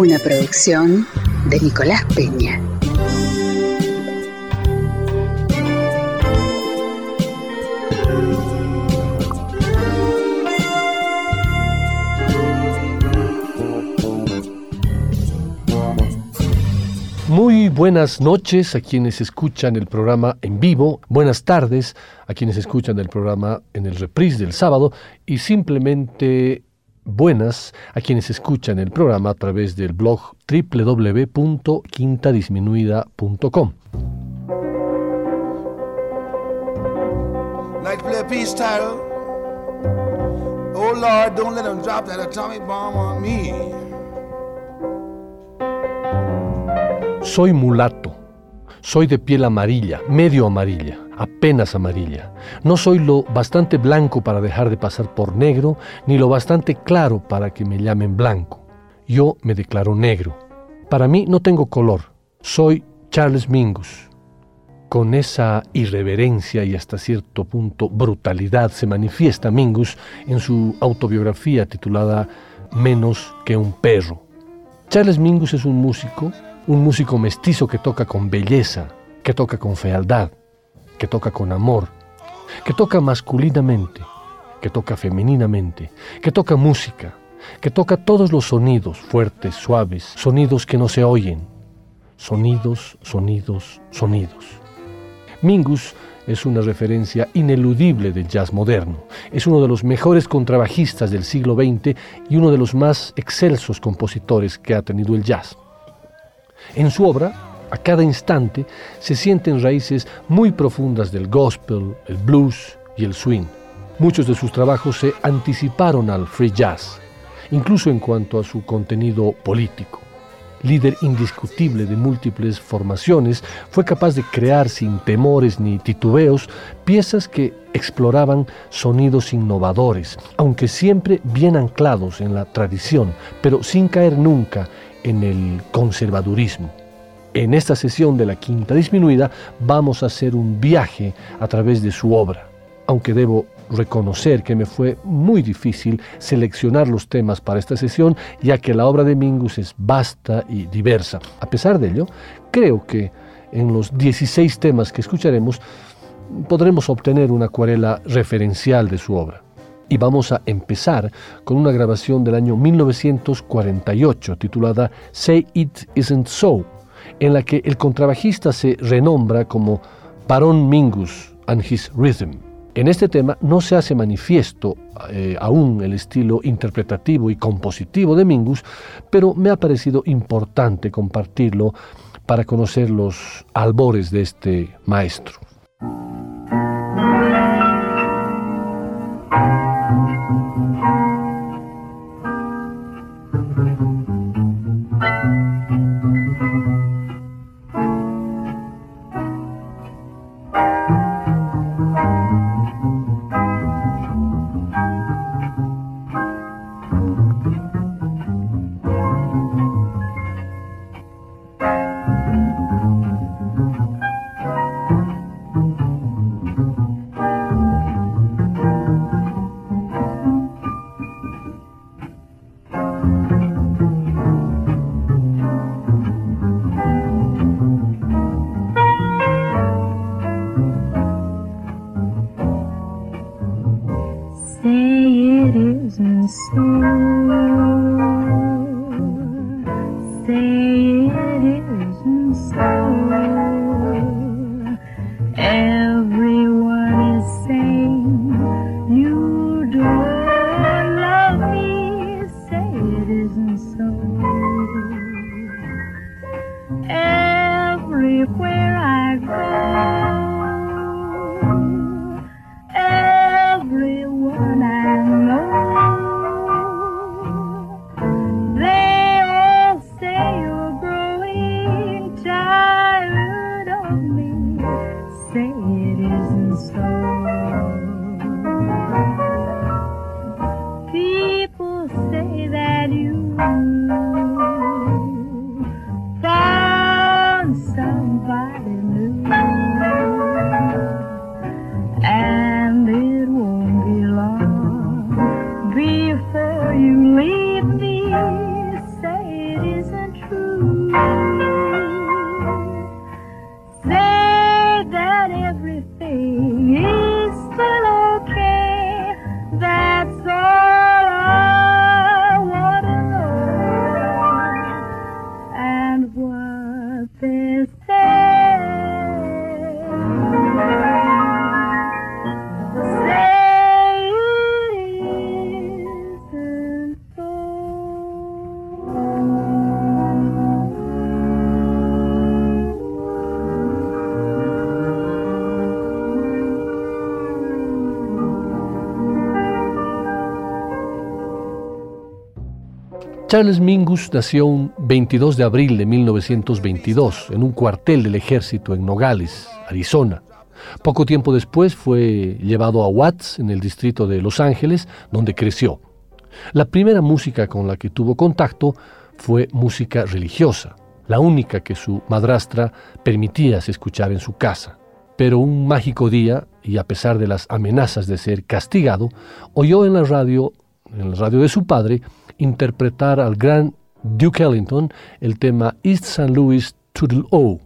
Una producción de Nicolás Peña. Muy buenas noches a quienes escuchan el programa en vivo, buenas tardes a quienes escuchan el programa en el reprise del sábado y simplemente buenas a quienes escuchan el programa a través del blog www.quintadisminuida.com. Oh Lord, don't let them drop that atomic bomb on me. Soy mulato. Soy de piel amarilla, medio amarilla, apenas amarilla. No soy lo bastante blanco para dejar de pasar por negro, ni lo bastante claro para que me llamen blanco. Yo me declaro negro. Para mí no tengo color. Soy Charles Mingus. Con esa irreverencia y hasta cierto punto brutalidad se manifiesta Mingus en su autobiografía titulada Menos que un perro. Charles Mingus es un músico un músico mestizo que toca con belleza, que toca con fealdad, que toca con amor, que toca masculinamente, que toca femeninamente, que toca música, que toca todos los sonidos, fuertes, suaves, sonidos que no se oyen, sonidos, sonidos, sonidos. Mingus es una referencia ineludible del jazz moderno. Es uno de los mejores contrabajistas del siglo XX y uno de los más excelsos compositores que ha tenido el jazz. En su obra, a cada instante, se sienten raíces muy profundas del gospel, el blues y el swing. Muchos de sus trabajos se anticiparon al free jazz, incluso en cuanto a su contenido político. Líder indiscutible de múltiples formaciones, fue capaz de crear sin temores ni titubeos piezas que exploraban sonidos innovadores, aunque siempre bien anclados en la tradición, pero sin caer nunca en el conservadurismo. En esta sesión de la quinta disminuida vamos a hacer un viaje a través de su obra, aunque debo reconocer que me fue muy difícil seleccionar los temas para esta sesión, ya que la obra de Mingus es vasta y diversa. A pesar de ello, creo que en los 16 temas que escucharemos podremos obtener una acuarela referencial de su obra. Y vamos a empezar con una grabación del año 1948 titulada Say It Isn't So, en la que el contrabajista se renombra como Baron Mingus and His Rhythm. En este tema no se hace manifiesto eh, aún el estilo interpretativo y compositivo de Mingus, pero me ha parecido importante compartirlo para conocer los albores de este maestro. Charles Mingus nació un 22 de abril de 1922 en un cuartel del ejército en Nogales, Arizona. Poco tiempo después fue llevado a Watts, en el distrito de Los Ángeles, donde creció. La primera música con la que tuvo contacto fue música religiosa, la única que su madrastra permitía escuchar en su casa. Pero un mágico día, y a pesar de las amenazas de ser castigado, oyó en la radio, en la radio de su padre, interpretar al gran Duke Ellington el tema East St. Louis Toodle O,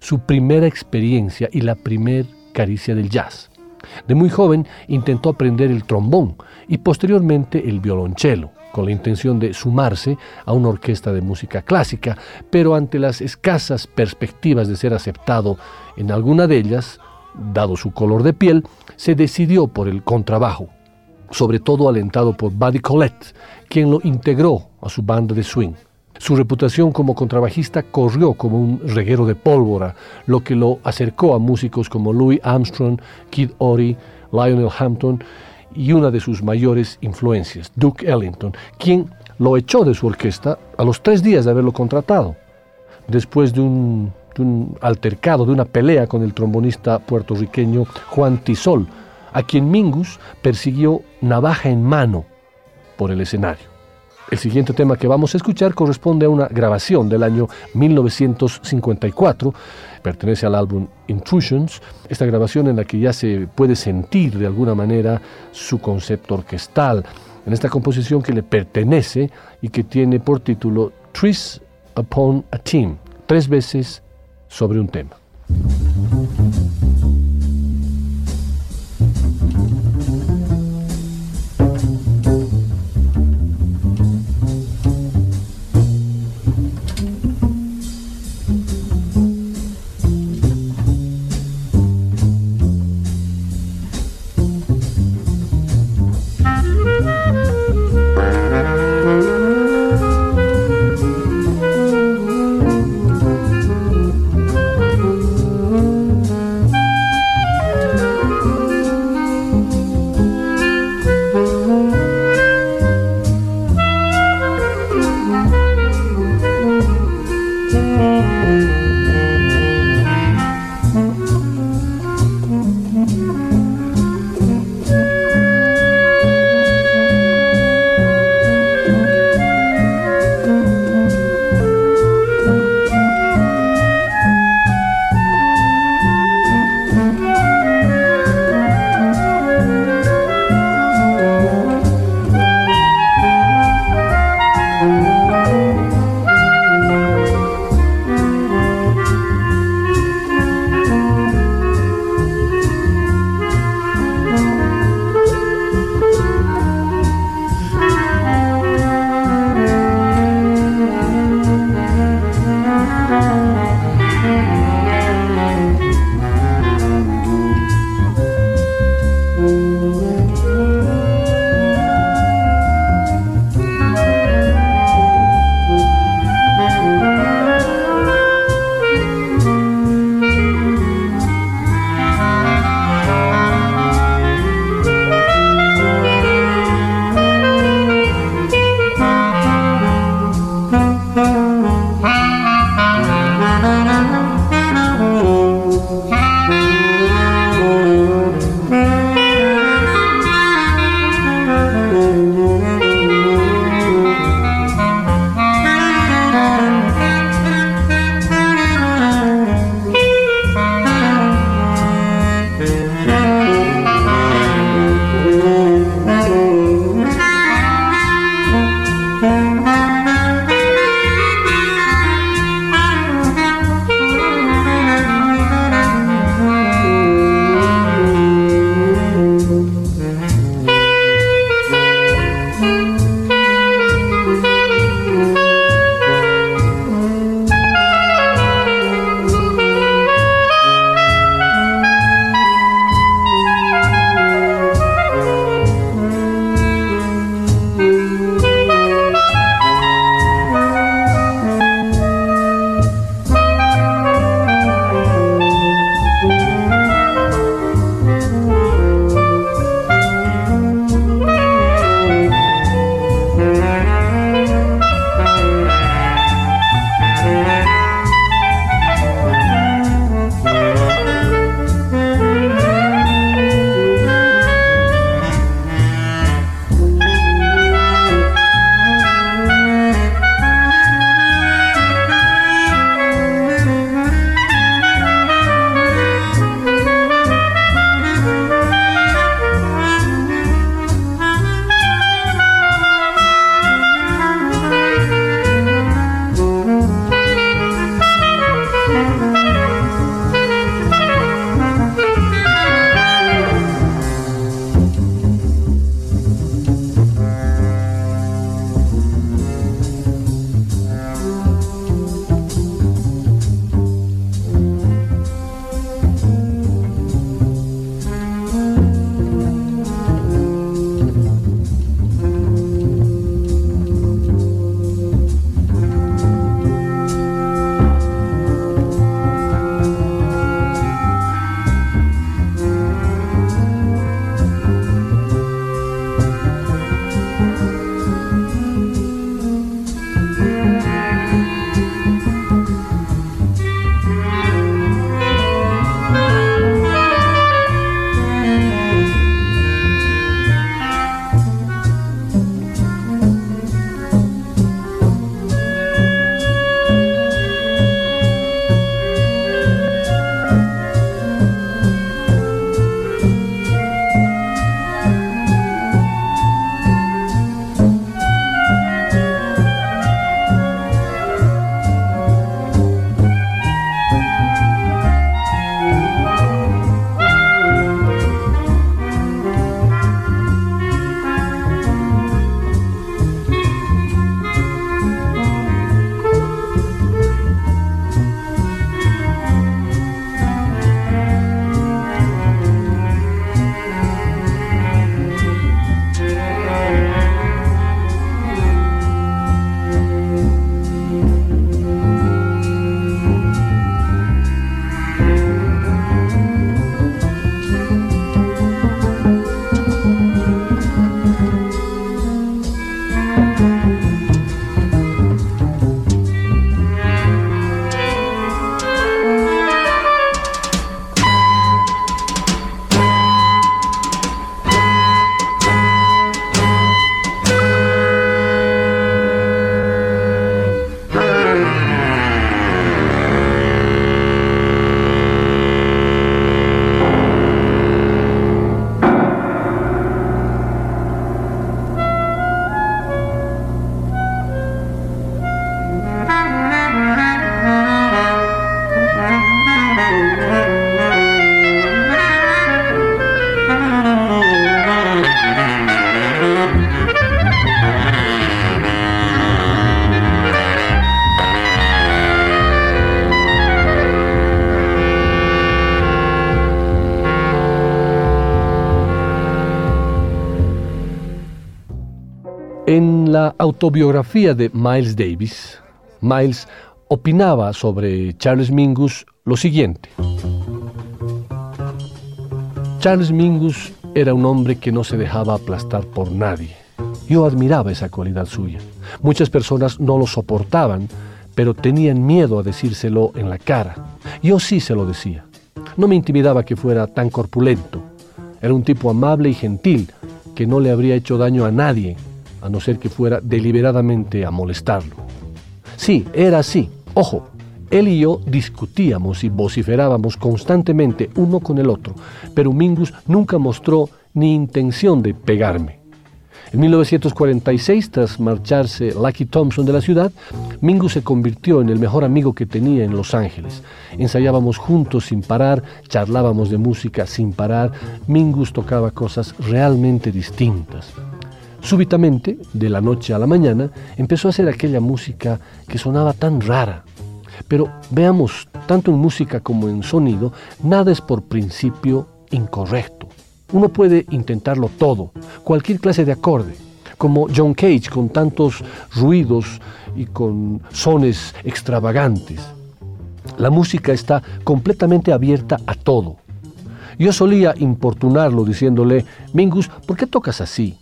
su primera experiencia y la primer caricia del jazz. De muy joven intentó aprender el trombón y posteriormente el violonchelo, con la intención de sumarse a una orquesta de música clásica, pero ante las escasas perspectivas de ser aceptado en alguna de ellas, dado su color de piel, se decidió por el contrabajo, sobre todo alentado por Buddy Collette, quien lo integró a su banda de swing. Su reputación como contrabajista corrió como un reguero de pólvora, lo que lo acercó a músicos como Louis Armstrong, Kid Ory, Lionel Hampton y una de sus mayores influencias, Duke Ellington, quien lo echó de su orquesta a los tres días de haberlo contratado, después de un, de un altercado, de una pelea con el trombonista puertorriqueño Juan Tisol, a quien Mingus persiguió navaja en mano por el escenario. El siguiente tema que vamos a escuchar corresponde a una grabación del año 1954, pertenece al álbum Intrusions, esta grabación en la que ya se puede sentir de alguna manera su concepto orquestal, en esta composición que le pertenece y que tiene por título Trees Upon a Team, tres veces sobre un tema. Autobiografía de Miles Davis, Miles opinaba sobre Charles Mingus lo siguiente. Charles Mingus era un hombre que no se dejaba aplastar por nadie. Yo admiraba esa cualidad suya. Muchas personas no lo soportaban, pero tenían miedo a decírselo en la cara. Yo sí se lo decía. No me intimidaba que fuera tan corpulento. Era un tipo amable y gentil, que no le habría hecho daño a nadie, a no ser que fuera deliberadamente a molestarlo. Sí, era así. Ojo, él y yo discutíamos y vociferábamos constantemente uno con el otro, pero Mingus nunca mostró ni intención de pegarme. En 1946, tras marcharse Lucky Thompson de la ciudad, Mingus se convirtió en el mejor amigo que tenía en Los Ángeles. Ensayábamos juntos sin parar, charlábamos de música sin parar. Mingus tocaba cosas realmente distintas. Súbitamente, de la noche a la mañana, empezó a hacer aquella música que sonaba tan rara. Pero veamos, tanto en música como en sonido, nada es por principio incorrecto. Uno puede intentarlo todo, cualquier clase de acorde, como John Cage con tantos ruidos y con sones extravagantes. La música está completamente abierta a todo. Yo solía importunarlo diciéndole, Mingus, ¿por qué tocas así?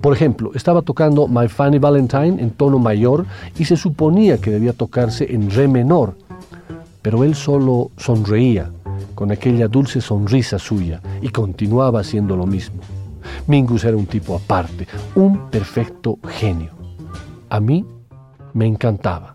Por ejemplo, estaba tocando My Funny Valentine en tono mayor y se suponía que debía tocarse en re menor, pero él solo sonreía con aquella dulce sonrisa suya y continuaba haciendo lo mismo. Mingus era un tipo aparte, un perfecto genio. A mí me encantaba.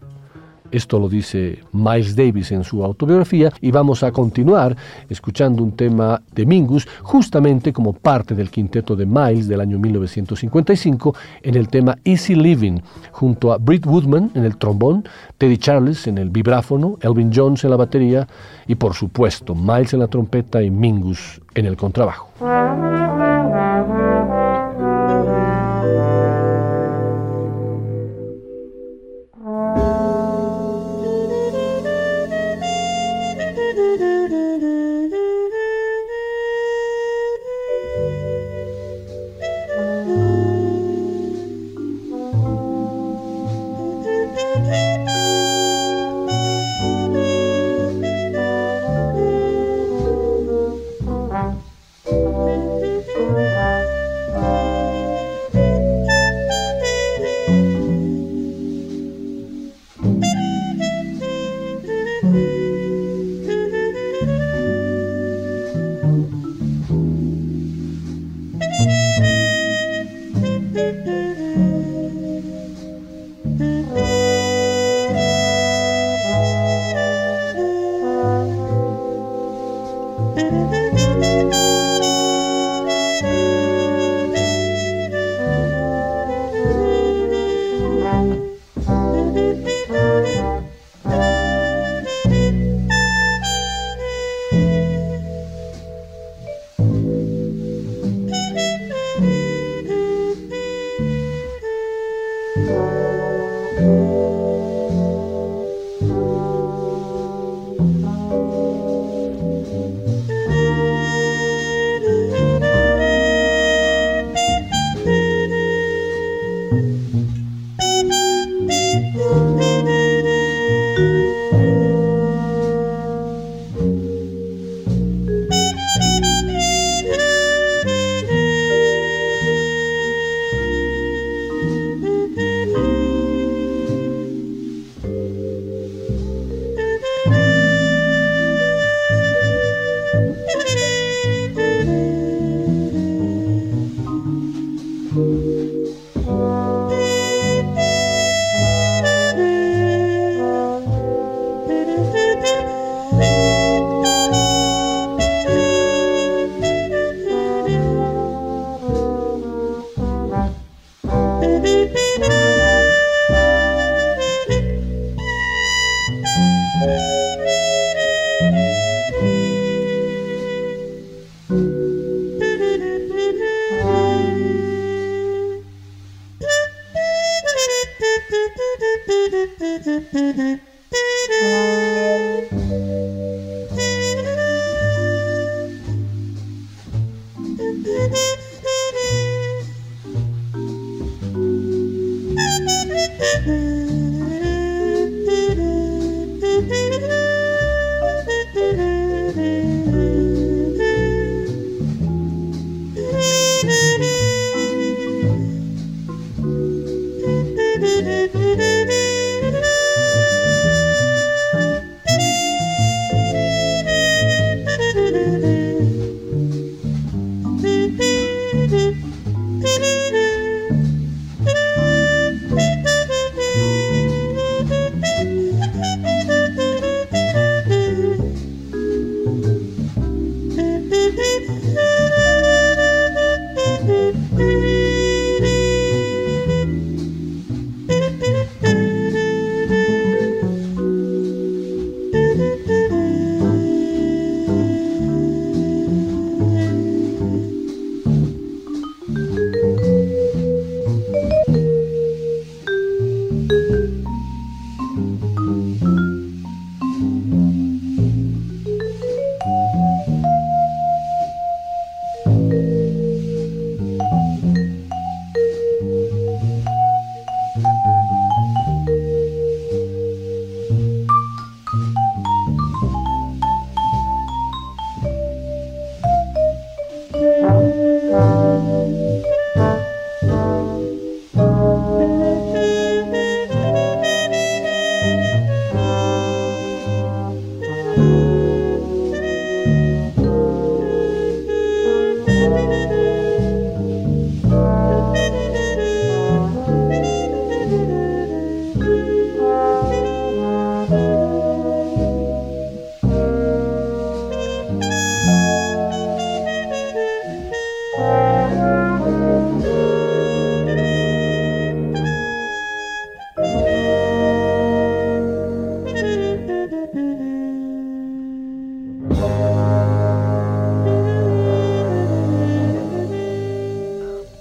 Esto lo dice Miles Davis en su autobiografía y vamos a continuar escuchando un tema de Mingus justamente como parte del quinteto de Miles del año 1955 en el tema Easy Living junto a Britt Woodman en el trombón, Teddy Charles en el vibráfono, Elvin Jones en la batería y por supuesto Miles en la trompeta y Mingus en el contrabajo.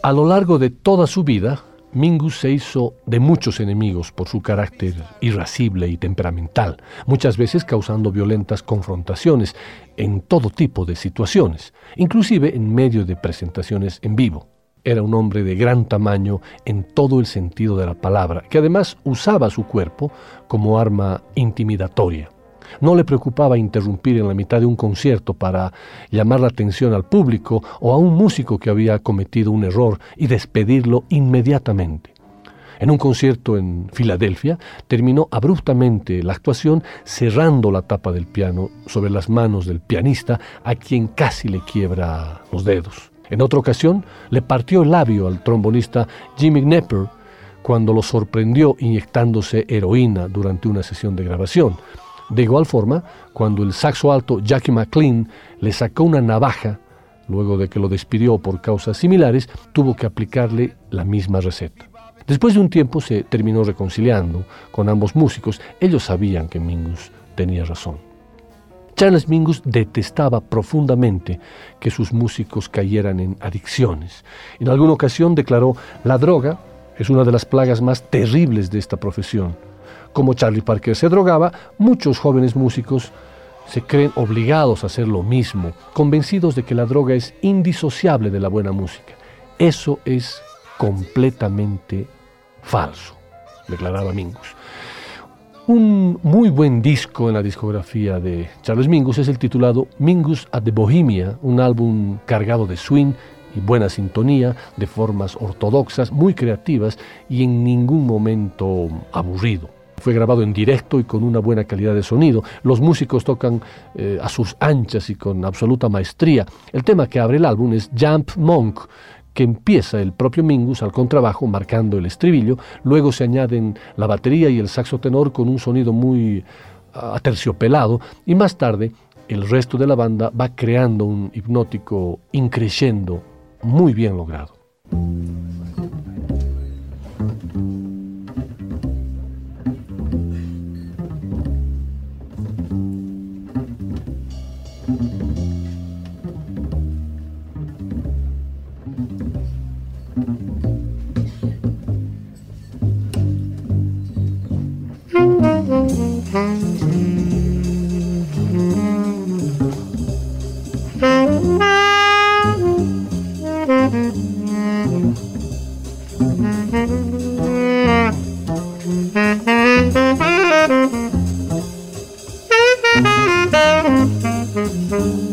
A lo largo de toda su vida, Mingus se hizo de muchos enemigos por su carácter irascible y temperamental, muchas veces causando violentas confrontaciones en todo tipo de situaciones, inclusive en medio de presentaciones en vivo. Era un hombre de gran tamaño en todo el sentido de la palabra, que además usaba su cuerpo como arma intimidatoria. No le preocupaba interrumpir en la mitad de un concierto para llamar la atención al público o a un músico que había cometido un error y despedirlo inmediatamente. En un concierto en Filadelfia terminó abruptamente la actuación cerrando la tapa del piano sobre las manos del pianista a quien casi le quiebra los dedos. En otra ocasión le partió el labio al trombonista Jimmy Knepper cuando lo sorprendió inyectándose heroína durante una sesión de grabación. De igual forma, cuando el saxo alto Jackie McLean le sacó una navaja, luego de que lo despidió por causas similares, tuvo que aplicarle la misma receta. Después de un tiempo se terminó reconciliando con ambos músicos. Ellos sabían que Mingus tenía razón. Charles Mingus detestaba profundamente que sus músicos cayeran en adicciones. En alguna ocasión declaró, la droga es una de las plagas más terribles de esta profesión como Charlie Parker se drogaba, muchos jóvenes músicos se creen obligados a hacer lo mismo, convencidos de que la droga es indisociable de la buena música. Eso es completamente falso, declaraba Mingus. Un muy buen disco en la discografía de Charles Mingus es el titulado Mingus at the Bohemia, un álbum cargado de swing y buena sintonía, de formas ortodoxas, muy creativas y en ningún momento aburrido. Fue grabado en directo y con una buena calidad de sonido. Los músicos tocan eh, a sus anchas y con absoluta maestría. El tema que abre el álbum es Jump Monk, que empieza el propio Mingus al contrabajo marcando el estribillo, luego se añaden la batería y el saxo tenor con un sonido muy ah, aterciopelado y más tarde el resto de la banda va creando un hipnótico increyendo muy bien logrado. Thank you.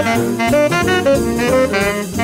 Thank you.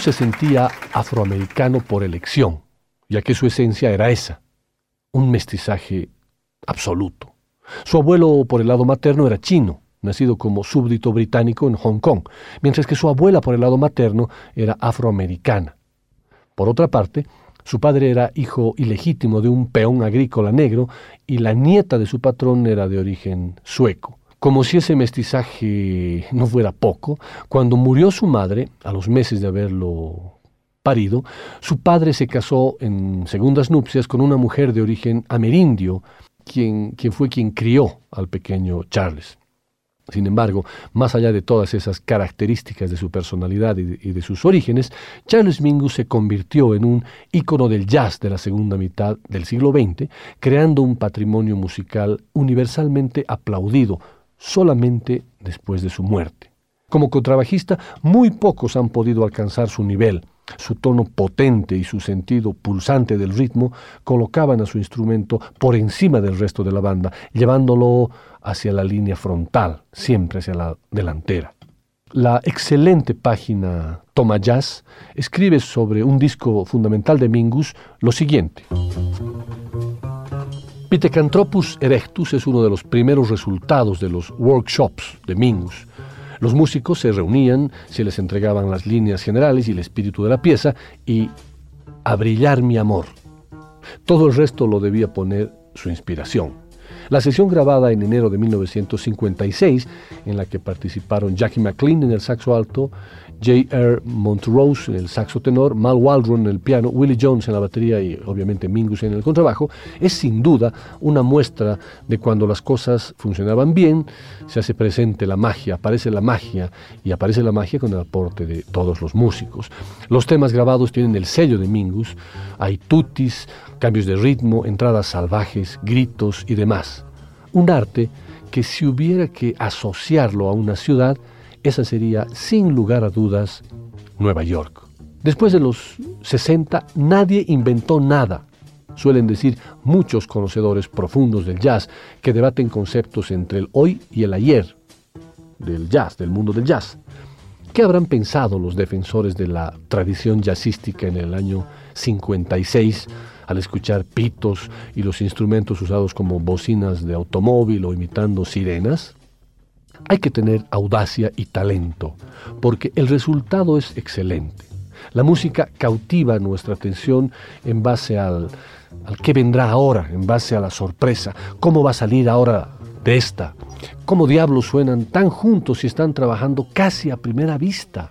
Se sentía afroamericano por elección, ya que su esencia era esa, un mestizaje absoluto. Su abuelo por el lado materno era chino, nacido como súbdito británico en Hong Kong, mientras que su abuela por el lado materno era afroamericana. Por otra parte, su padre era hijo ilegítimo de un peón agrícola negro y la nieta de su patrón era de origen sueco. Como si ese mestizaje no fuera poco, cuando murió su madre, a los meses de haberlo parido, su padre se casó en segundas nupcias con una mujer de origen amerindio, quien, quien fue quien crió al pequeño Charles. Sin embargo, más allá de todas esas características de su personalidad y de, y de, sus orígenes, Charles Mingus se convirtió en un ícono del jazz de la segunda mitad del siglo XX, creando un patrimonio musical universalmente aplaudido solamente después de su muerte. Como contrabajista, muy pocos han podido alcanzar su nivel. Su tono potente y su sentido pulsante del ritmo colocaban a su instrumento por encima del resto de la banda, llevándolo hacia la línea frontal, siempre hacia la delantera. La excelente página Toma Jazz escribe sobre un disco fundamental de Mingus lo siguiente. Pithecanthropus erectus es uno de los primeros resultados de los workshops de Mingus. Los músicos se reunían, se les entregaban las líneas generales y el espíritu de la pieza y a brillar mi amor. Todo el resto lo debía poner su inspiración. La sesión grabada en enero de 1956, en la que participaron Jackie McLean en el saxo alto, J.R. Montrose en el saxo tenor, Mal Waldron en el piano, Willie Jones en la batería y obviamente Mingus en el contrabajo, es sin duda una muestra de cuando las cosas funcionaban bien, se hace presente la magia, aparece la magia y aparece la magia con el aporte de todos los músicos. Los temas grabados tienen el sello de Mingus, hay tutis, cambios de ritmo, entradas salvajes, gritos y demás. Un arte que si hubiera que asociarlo a una ciudad, esa sería sin lugar a dudas Nueva York. Después de los 60 nadie inventó nada. Suelen decir muchos conocedores profundos del jazz que debaten conceptos entre el hoy y el ayer del jazz, del mundo del jazz. ¿Qué habrán pensado los defensores de la tradición jazzística en el año 56 al escuchar pitos y los instrumentos usados como bocinas de automóvil o imitando sirenas? Hay que tener audacia y talento, porque el resultado es excelente. La música cautiva nuestra atención en base al, al qué vendrá ahora, en base a la sorpresa, cómo va a salir ahora de esta, cómo diablos suenan tan juntos y están trabajando casi a primera vista.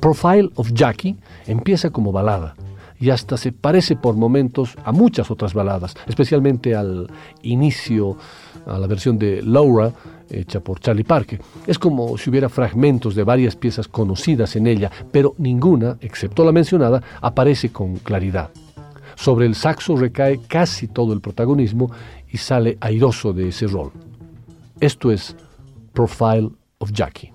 Profile of Jackie empieza como balada, y hasta se parece por momentos a muchas otras baladas, especialmente al inicio, a la versión de Laura, hecha por Charlie Parker. Es como si hubiera fragmentos de varias piezas conocidas en ella, pero ninguna, excepto la mencionada, aparece con claridad. Sobre el saxo recae casi todo el protagonismo y sale airoso de ese rol. Esto es Profile of Jackie.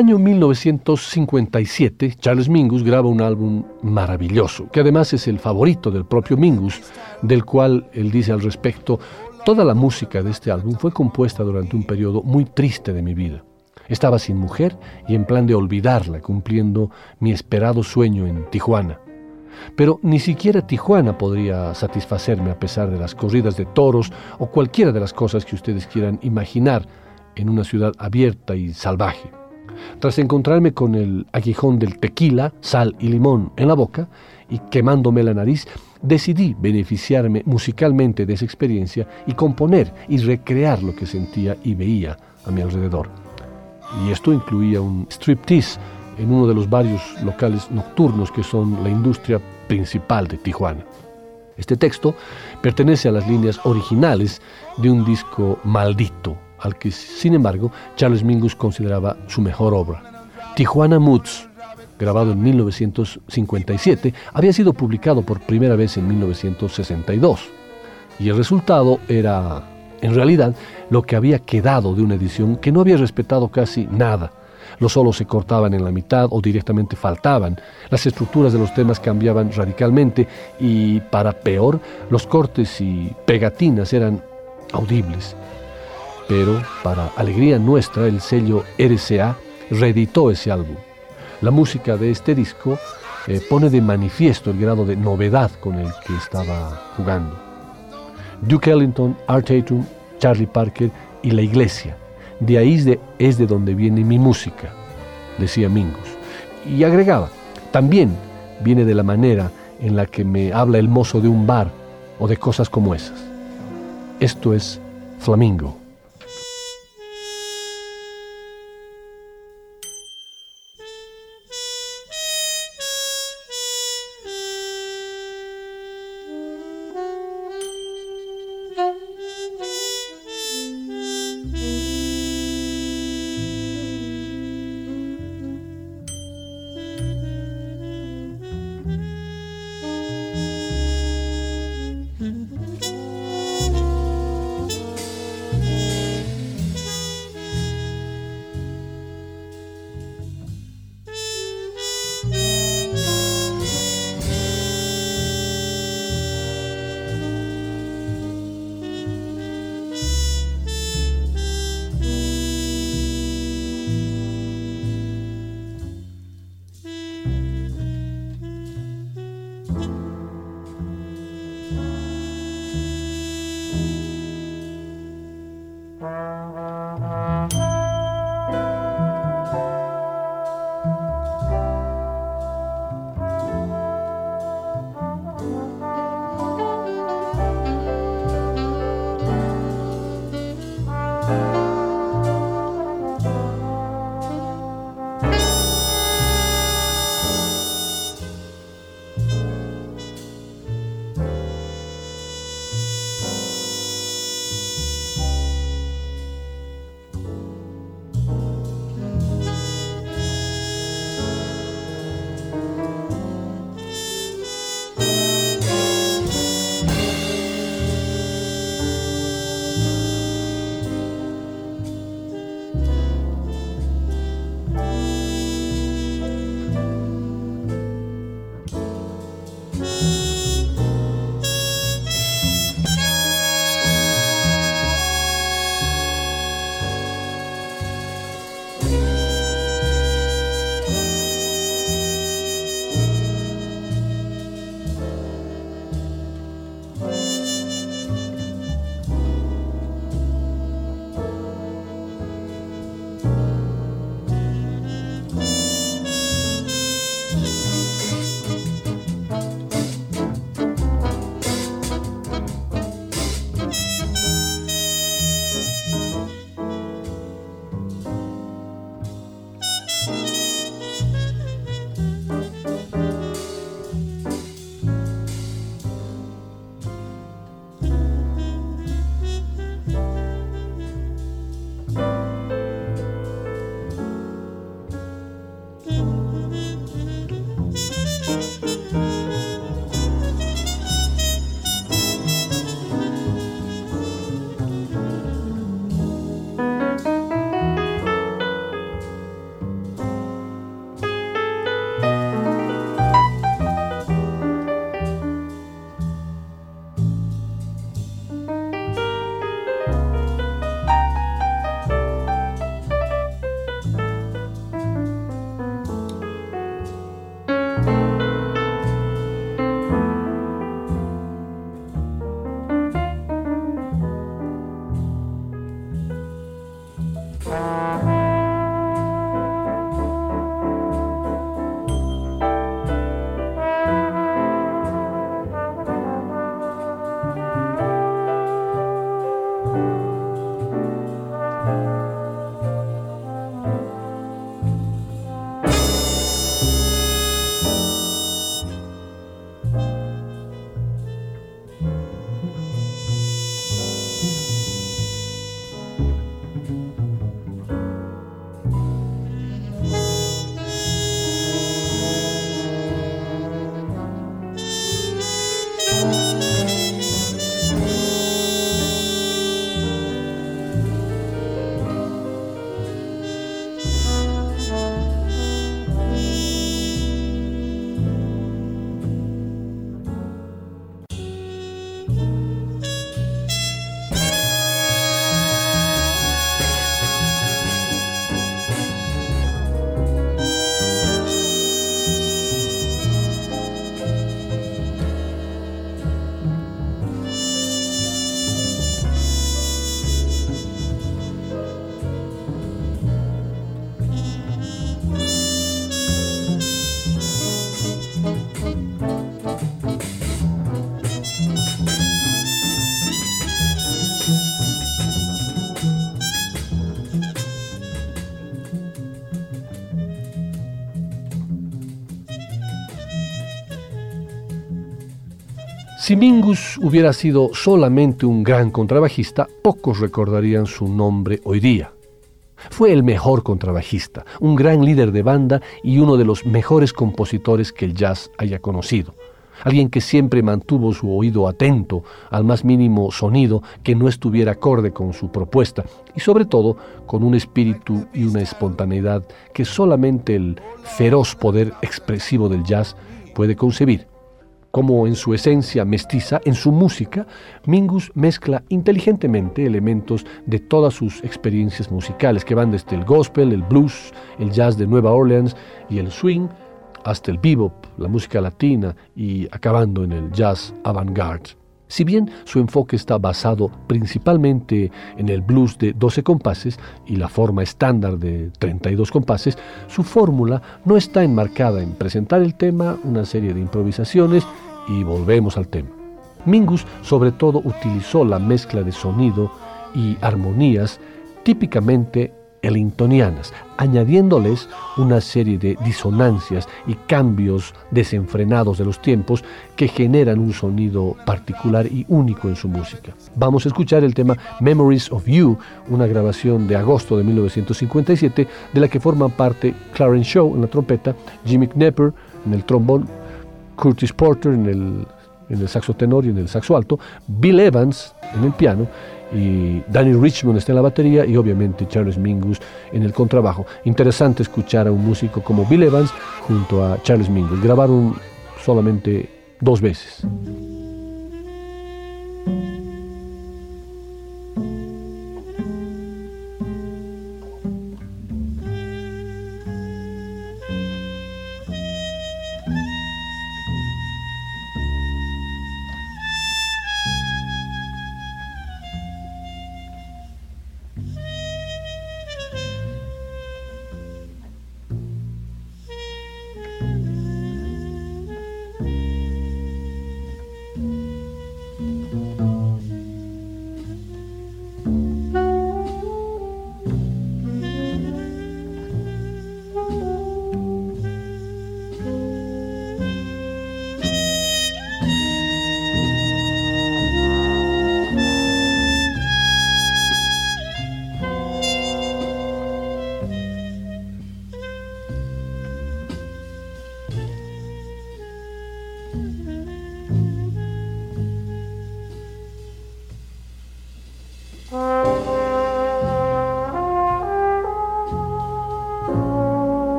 Año 1957, Charles Mingus graba un álbum maravilloso, que además es el favorito del propio Mingus, del cual él dice al respecto, toda la música de este álbum fue compuesta durante un periodo muy triste de mi vida. Estaba sin mujer y en plan de olvidarla, cumpliendo mi esperado sueño en Tijuana. Pero ni siquiera Tijuana podría satisfacerme a pesar de las corridas de toros o cualquiera de las cosas que ustedes quieran imaginar en una ciudad abierta y salvaje. Tras encontrarme con el aguijón del tequila, sal y limón en la boca y quemándome la nariz, decidí beneficiarme musicalmente de esa experiencia y componer y recrear lo que sentía y veía a mi alrededor. Y esto incluía un striptease en uno de los varios locales nocturnos que son la industria principal de Tijuana. Este texto pertenece a las líneas originales de un disco maldito al que, sin embargo, Charles Mingus consideraba su mejor obra. Tijuana Moods, grabado en 1957, había sido publicado por primera vez en 1962. Y el resultado era, en realidad, lo que había quedado de una edición que no había respetado casi nada. Los solos se cortaban en la mitad o directamente faltaban. Las estructuras de los temas cambiaban radicalmente y, para peor, los cortes y pegatinas eran audibles pero para alegría nuestra el sello RCA reeditó ese álbum. La música de este disco eh, pone de manifiesto el grado de novedad con el que estaba jugando. Duke Ellington, Art Tatum, Charlie Parker y la iglesia. De ahí es de, donde viene mi música, decía Mingus. Y agregaba, también viene de la manera en la que me habla el mozo de un bar o de cosas como esas. Esto es Flamingo. Si Mingus hubiera sido solamente un gran contrabajista, pocos recordarían su nombre hoy día. Fue el mejor contrabajista, un gran líder de banda y uno de los mejores compositores que el jazz haya conocido. Alguien que siempre mantuvo su oído atento al más mínimo sonido que no estuviera acorde con su propuesta y sobre todo con un espíritu y una espontaneidad que solamente el feroz poder expresivo del jazz puede concebir como en su esencia mestiza, en su música, Mingus mezcla inteligentemente elementos de todas sus experiencias musicales, que van desde el gospel, el blues, el jazz de Nueva Orleans y el swing, hasta el bebop, la música latina y acabando en el jazz avant-garde. Si bien su enfoque está basado principalmente en el blues de 12 compases y la forma estándar de 32 compases, su fórmula no está enmarcada en presentar el tema, una serie de improvisaciones y volvemos al tema. Mingus sobre todo utilizó la mezcla de sonido y armonías típicamente elintonianas, añadiéndoles una serie de disonancias y cambios desenfrenados de los tiempos que generan un sonido particular y único en su música. Vamos a escuchar el tema Memories of You, una grabación de agosto de 1957 de la que forman parte Clarence Shaw en la trompeta, Jimmy Knepper en el trombón, Curtis Porter en el, en el saxo tenor y en el saxo alto, Bill Evans en el piano y Danny Richmond está en la batería y obviamente Charles Mingus en el contrabajo. Interesante escuchar a un músico como Bill Evans junto a Charles Mingus. Grabaron solamente dos veces.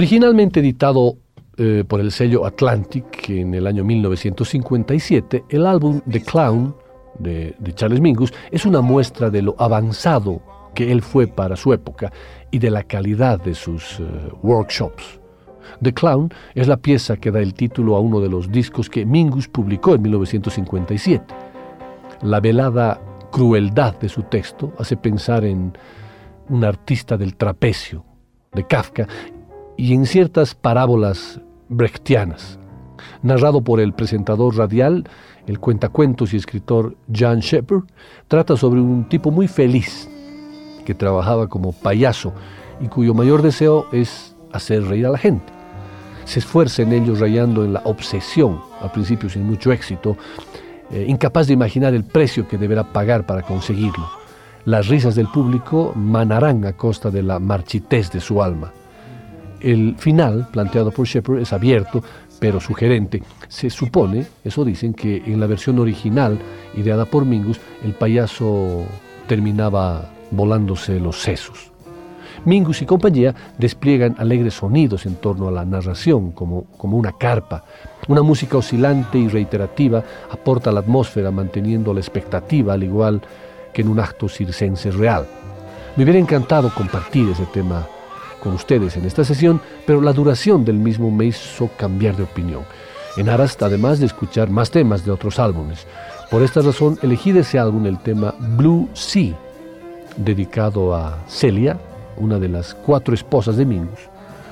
Originalmente editado eh, por el sello Atlantic en el año 1957, el álbum The Clown de, Charles Mingus es una muestra de lo avanzado que él fue para su época y de la calidad de sus eh, workshops. The Clown es la pieza que da el título a uno de los discos que Mingus publicó en 1957. La velada crueldad de su texto hace pensar en un artista del trapecio, de Kafka, y en ciertas parábolas brechtianas. Narrado por el presentador radial, el cuentacuentos y escritor John Shepard, trata sobre un tipo muy feliz que trabajaba como payaso y cuyo mayor deseo es hacer reír a la gente. Se esfuerza en ello rayando en la obsesión, al principio sin mucho éxito, eh, incapaz de imaginar el precio que deberá pagar para conseguirlo. Las risas del público manarán a costa de la marchitez de su alma. El final, planteado por Shepard, es abierto, pero sugerente. Se supone, eso dicen, que en la versión original, ideada por Mingus, el payaso terminaba volándose los sesos. Mingus y compañía despliegan alegres sonidos en torno a la narración, como, como una carpa. Una música oscilante y reiterativa aporta la atmósfera, manteniendo la expectativa, al igual que en un acto circense real. Me hubiera encantado compartir ese tema con ustedes en esta sesión, pero la duración del mismo me hizo cambiar de opinión, en aras además de escuchar más temas de otros álbumes. Por esta razón elegí de ese álbum el tema Blue Sea, dedicado a Celia, una de las cuatro esposas de Mingus,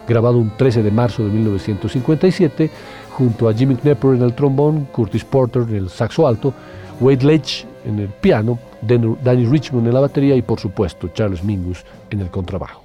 grabado un 13 de marzo de 1957 junto a Jimmy Knepper en el trombón, Curtis Porter en el saxo alto, Wade Ledge en el piano, Danny Richmond en la batería y por supuesto Charles Mingus en el contrabajo.